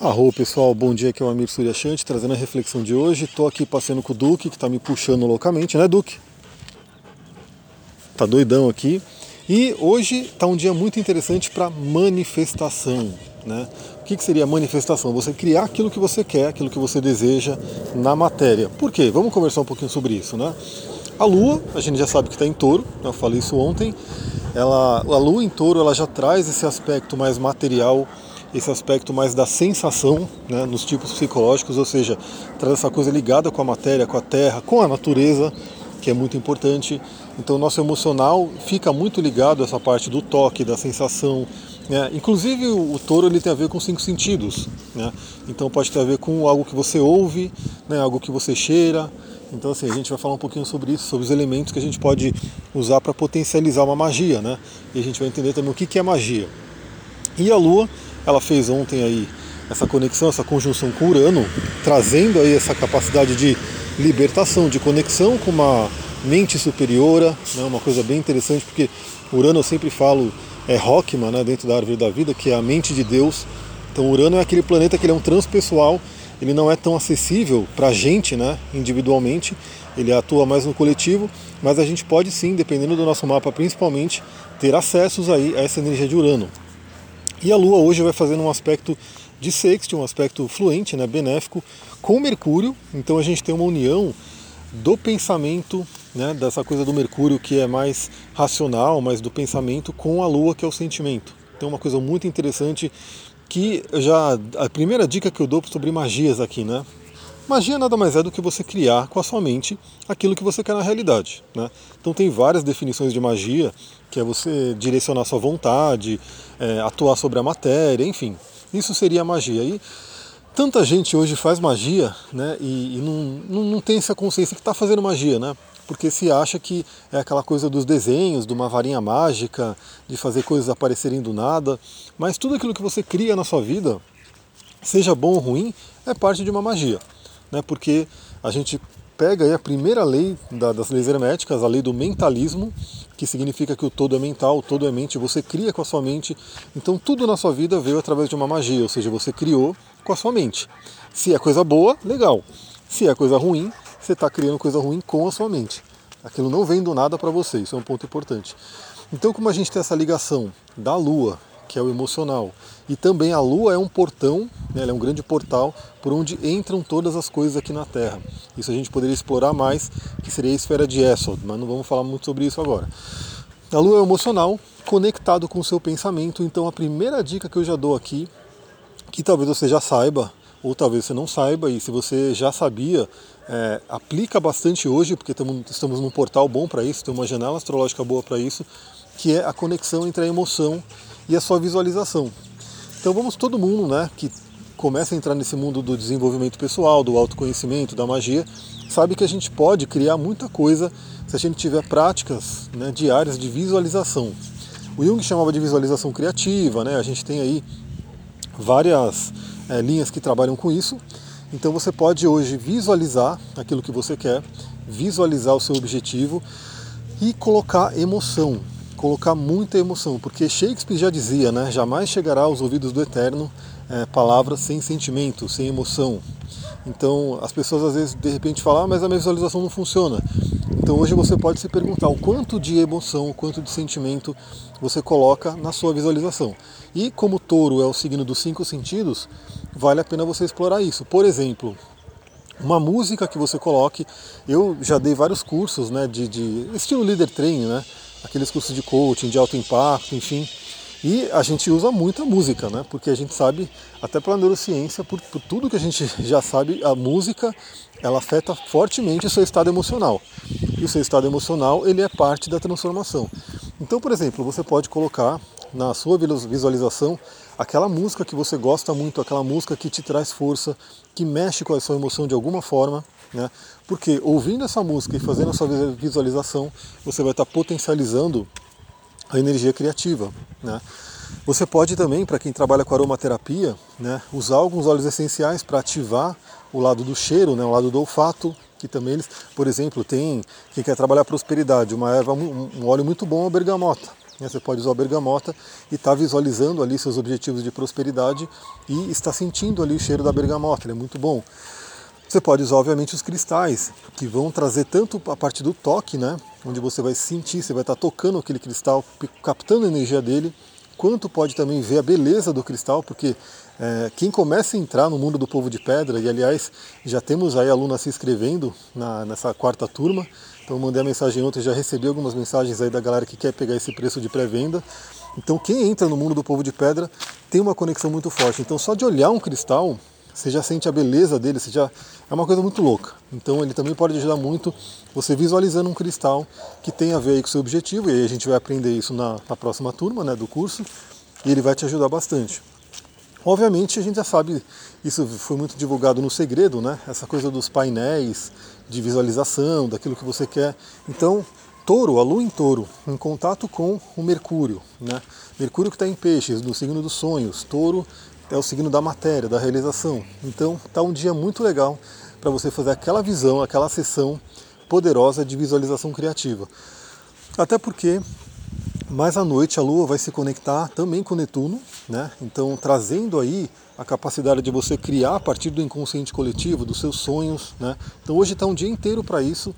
Arro pessoal, bom dia, aqui é o Amir Suryashanti trazendo a reflexão de hoje. Estou aqui passeando com o Duque, que está me puxando loucamente, né Duque? Tá doidão aqui. E hoje está um dia muito interessante para manifestação. Né? O que, que seria manifestação? Você criar aquilo que você quer, aquilo que você deseja na matéria. Por quê? Vamos conversar um pouquinho sobre isso. Né? A Lua, a gente já sabe que está em touro, eu falei isso ontem. Ela, a Lua em touro ela já traz esse aspecto mais material esse aspecto mais da sensação né, nos tipos psicológicos, ou seja, traz essa coisa ligada com a matéria, com a terra, com a natureza, que é muito importante. Então, o nosso emocional fica muito ligado a essa parte do toque, da sensação. Né? Inclusive, o, touro ele tem a ver com cinco sentidos. Né? Então, pode ter a ver com algo que você ouve, né, algo que você cheira. Então, assim, a gente vai falar um pouquinho sobre isso, sobre os elementos que a gente pode usar para potencializar uma magia. Né? E a gente vai entender também o que é magia. E a lua ela fez ontem aí essa conexão, essa conjunção com Urano, trazendo aí essa capacidade de libertação, de conexão com uma mente superiora, né, uma coisa bem interessante, porque Urano eu sempre falo é Rockman, né, dentro da árvore da vida, que é a mente de Deus. Então Urano é aquele planeta que ele é um transpessoal, ele não é tão acessível para a gente, né, individualmente, ele atua mais no coletivo, mas a gente pode sim, dependendo do nosso mapa principalmente, ter acessos aí a essa energia de Urano. E a Lua hoje vai fazendo um aspecto de sexto, um aspecto fluente, né, benéfico, com Mercúrio. Então a gente tem uma união do pensamento, né, dessa coisa do Mercúrio que é mais racional, mas do pensamento, com a Lua que é o sentimento. Então uma coisa muito interessante que já a primeira dica que eu dou sobre magias aqui, né? Magia nada mais é do que você criar com a sua mente aquilo que você quer na realidade. Né? Então tem várias definições de magia, que é você direcionar sua vontade, é, atuar sobre a matéria, enfim. Isso seria magia. E tanta gente hoje faz magia né, e, e não, não, não, tem essa consciência que está fazendo magia, né? Porque se acha que é aquela coisa dos desenhos, de uma varinha mágica, de fazer coisas aparecerem do nada. Mas tudo aquilo que você cria na sua vida, seja bom ou ruim, é parte de uma magia né, porque a gente pega a primeira lei da, das leis herméticas, a lei do mentalismo, que significa que o todo é mental, o todo é mente, você cria com a sua mente. Então tudo na sua vida veio através de uma magia, ou seja, você criou com a sua mente. Se é coisa boa, legal. Se é coisa ruim, você está criando coisa ruim com a sua mente. Aquilo não vem do nada para você, isso é um ponto importante. Então, como a gente tem essa ligação da Lua que é o emocional. E também a Lua é um portão, né, ela é um grande portal por onde entram todas as coisas aqui na Terra. Isso a gente poderia explorar mais, que seria a esfera de Esod, mas não vamos falar muito sobre isso agora. A Lua é emocional, conectado com o seu pensamento, então a primeira dica que eu já dou aqui, que talvez você já saiba, ou talvez você não saiba, e se você já sabia, é, aplica bastante hoje, porque tamo, estamos num portal bom para isso, tem uma janela astrológica boa para isso, que é a conexão entre a emoção e a sua visualização. Então vamos todo mundo, né, que começa a entrar nesse mundo do desenvolvimento pessoal, do autoconhecimento, da magia, sabe que a gente pode criar muita coisa se a gente tiver práticas né, diárias de visualização. O Jung chamava de visualização criativa, né? A gente tem aí várias é, linhas que trabalham com isso. Então você pode hoje visualizar aquilo que você quer, visualizar o seu objetivo e colocar emoção colocar muita emoção, porque Shakespeare já dizia, né, jamais chegará aos ouvidos do Eterno é, palavras sem sentimento, sem emoção. Então as pessoas às vezes de repente falam, ah, mas a minha visualização não funciona. Então hoje você pode se perguntar o quanto de emoção, o quanto de sentimento você coloca na sua visualização. E como touro é o signo dos cinco sentidos, vale a pena você explorar isso. Por exemplo, uma música que você coloque. Eu já dei vários cursos né, de, de estilo líder training, né? Aqueles cursos de coaching, de alto impacto, enfim. E a gente usa muita música, né? Porque a gente sabe, até pela neurociência, por, por tudo que a gente já sabe, a música ela afeta fortemente o seu estado emocional. E o seu estado emocional ele é parte da transformação. Então, por exemplo, você pode colocar na sua visualização aquela música que você gosta muito, aquela música que te traz força, que mexe com a sua emoção de alguma forma, né? Porque ouvindo essa música e fazendo a sua visualização, você vai estar potencializando a energia criativa. Né? Você pode também, para quem trabalha com aromaterapia, né, usar alguns óleos essenciais para ativar o lado do cheiro, né, o lado do olfato, que também eles, por exemplo, tem quem quer trabalhar prosperidade, uma erva, um óleo muito bom a bergamota. Né? Você pode usar a bergamota e estar tá visualizando ali seus objetivos de prosperidade e está sentindo ali o cheiro da bergamota, ele é muito bom. Você pode usar, obviamente, os cristais, que vão trazer tanto a parte do toque, né? Onde você vai sentir, você vai estar tá tocando aquele cristal, captando a energia dele, quanto pode também ver a beleza do cristal, porque é, quem começa a entrar no mundo do povo de pedra, e aliás, já temos aí alunas se inscrevendo na, nessa quarta turma, então mandei a mensagem ontem, já recebi algumas mensagens aí da galera que quer pegar esse preço de pré-venda. Então quem entra no mundo do povo de pedra tem uma conexão muito forte. Então só de olhar um cristal, você já sente a beleza dele, você já é uma coisa muito louca. Então ele também pode ajudar muito você visualizando um cristal que tem a ver com o seu objetivo, e aí a gente vai aprender isso na, na próxima turma né, do curso, e ele vai te ajudar bastante. Obviamente a gente já sabe, isso foi muito divulgado no segredo, né? Essa coisa dos painéis de visualização, daquilo que você quer. Então, touro, a lua em touro, em contato com o Mercúrio, né? Mercúrio que está em peixes, no signo dos sonhos. Touro é o signo da matéria, da realização. Então, está um dia muito legal para você fazer aquela visão, aquela sessão poderosa de visualização criativa. Até porque mais à noite a Lua vai se conectar também com Netuno, né? Então trazendo aí a capacidade de você criar a partir do inconsciente coletivo, dos seus sonhos, né? Então hoje está um dia inteiro para isso.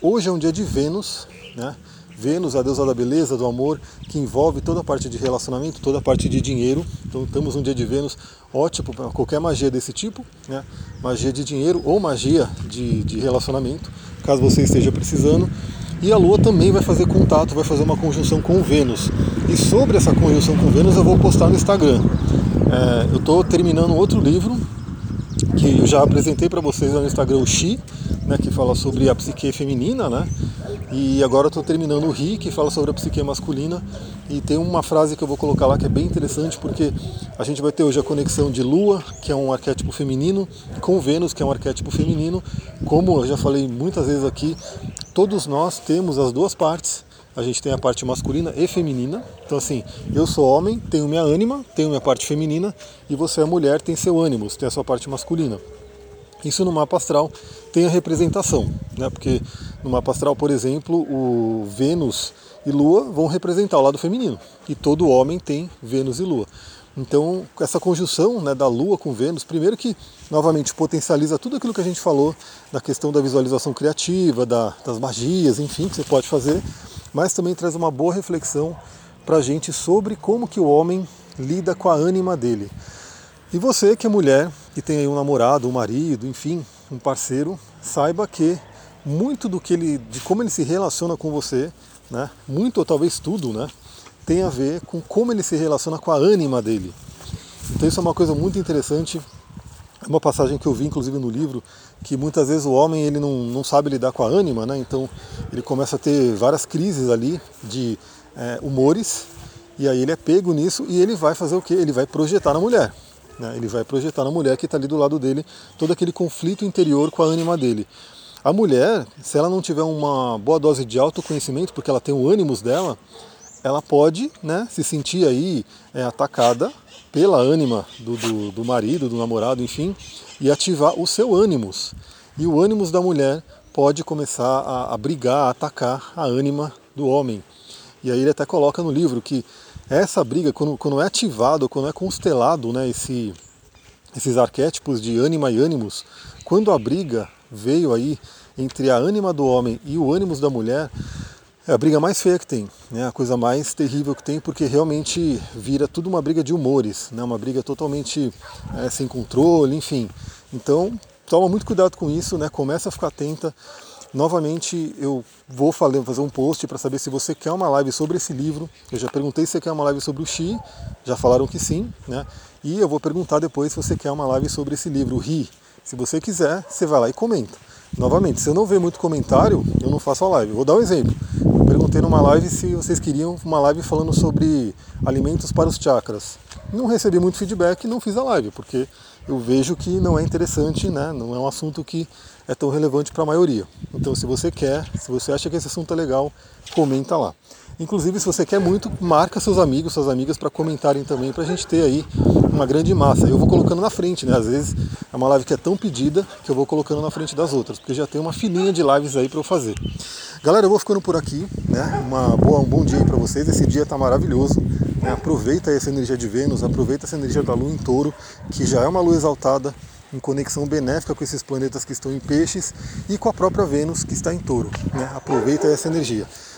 Hoje é um dia de Vênus, né? Vênus, a deusa da beleza, do amor, que envolve toda a parte de relacionamento, toda a parte de dinheiro. Então estamos um dia de Vênus ótimo para qualquer magia desse tipo, né? magia de dinheiro ou magia de, de relacionamento, caso você esteja precisando. E a Lua também vai fazer contato, vai fazer uma conjunção com Vênus. E sobre essa conjunção com Vênus eu vou postar no Instagram. É, eu estou terminando outro livro que eu já apresentei para vocês no Instagram, o Xi, né, que fala sobre a psique feminina, né? E agora estou terminando o Ri, que fala sobre a psique masculina. E tem uma frase que eu vou colocar lá que é bem interessante, porque a gente vai ter hoje a conexão de Lua, que é um arquétipo feminino, com Vênus, que é um arquétipo feminino. Como eu já falei muitas vezes aqui, todos nós temos as duas partes. A gente tem a parte masculina e feminina. Então, assim, eu sou homem, tenho minha ânima, tenho minha parte feminina, e você é mulher, tem seu ânimo, tem a sua parte masculina. Isso no mapa astral tem a representação, né? porque no mapa astral, por exemplo, o Vênus e Lua vão representar o lado feminino, e todo homem tem Vênus e Lua. Então, essa conjunção né, da Lua com Vênus, primeiro que novamente potencializa tudo aquilo que a gente falou da questão da visualização criativa, da, das magias, enfim, que você pode fazer, mas também traz uma boa reflexão para a gente sobre como que o homem lida com a ânima dele. E você que é mulher, que tem aí um namorado, um marido, enfim, um parceiro, saiba que muito do que ele, de como ele se relaciona com você, né, muito ou talvez tudo, né, tem a ver com como ele se relaciona com a ânima dele. Então isso é uma coisa muito interessante. É uma passagem que eu vi inclusive no livro, que muitas vezes o homem ele não, não sabe lidar com a ânima, né? então ele começa a ter várias crises ali de é, humores, e aí ele é pego nisso e ele vai fazer o que? Ele vai projetar na mulher. Né? Ele vai projetar na mulher que está ali do lado dele todo aquele conflito interior com a ânima dele. A mulher, se ela não tiver uma boa dose de autoconhecimento, porque ela tem o ânimos dela, ela pode né, se sentir aí é, atacada pela ânima do, do, do, marido, do namorado, enfim, e ativar o seu ânimos. E o ânimos da mulher pode começar a, a brigar, a atacar a ânima do homem. E aí ele até coloca no livro que essa briga, quando, quando é ativado, quando é constelado né, esse, esses arquétipos de ânima e ânimos, quando a briga veio aí entre a ânima do homem e o ânimos da mulher, é a briga mais feia que tem, né? a coisa mais terrível que tem, porque realmente vira tudo uma briga de humores, né? uma briga totalmente é, sem controle, enfim. Então, toma muito cuidado com isso, né? começa a ficar atenta. Novamente, eu vou fazer um post para saber se você quer uma live sobre esse livro. Eu já perguntei se você quer uma live sobre o Xi, já falaram que sim, né? E eu vou perguntar depois se você quer uma live sobre esse livro, o Ri. Se você quiser, você vai lá e comenta. Novamente, se eu não ver muito comentário, eu não faço a live. vou dar um exemplo. Perguntei numa live se vocês queriam uma live falando sobre alimentos para os chakras. Não recebi muito feedback, não fiz a live, porque eu vejo que não é interessante, né? não é um assunto que é tão relevante para a maioria. Então, se você quer, se você acha que esse assunto é legal, comenta lá. Inclusive, se você quer muito, marca seus amigos, suas amigas para comentarem também, para a gente ter aí uma grande massa. Eu vou colocando na frente, né? Às vezes é uma live que é tão pedida que eu vou colocando na frente das outras, porque já tem uma filinha de lives aí para eu fazer. Galera, eu vou ficando por aqui, né? Uma boa, um bom dia aí para vocês. Esse dia está maravilhoso. Né? Aproveita essa energia de Vênus, aproveita essa energia da Lua em Touro, que já é uma lua exaltada em conexão benéfica com esses planetas que estão em peixes e com a própria Vênus que está em touro. Né? Aproveita essa energia.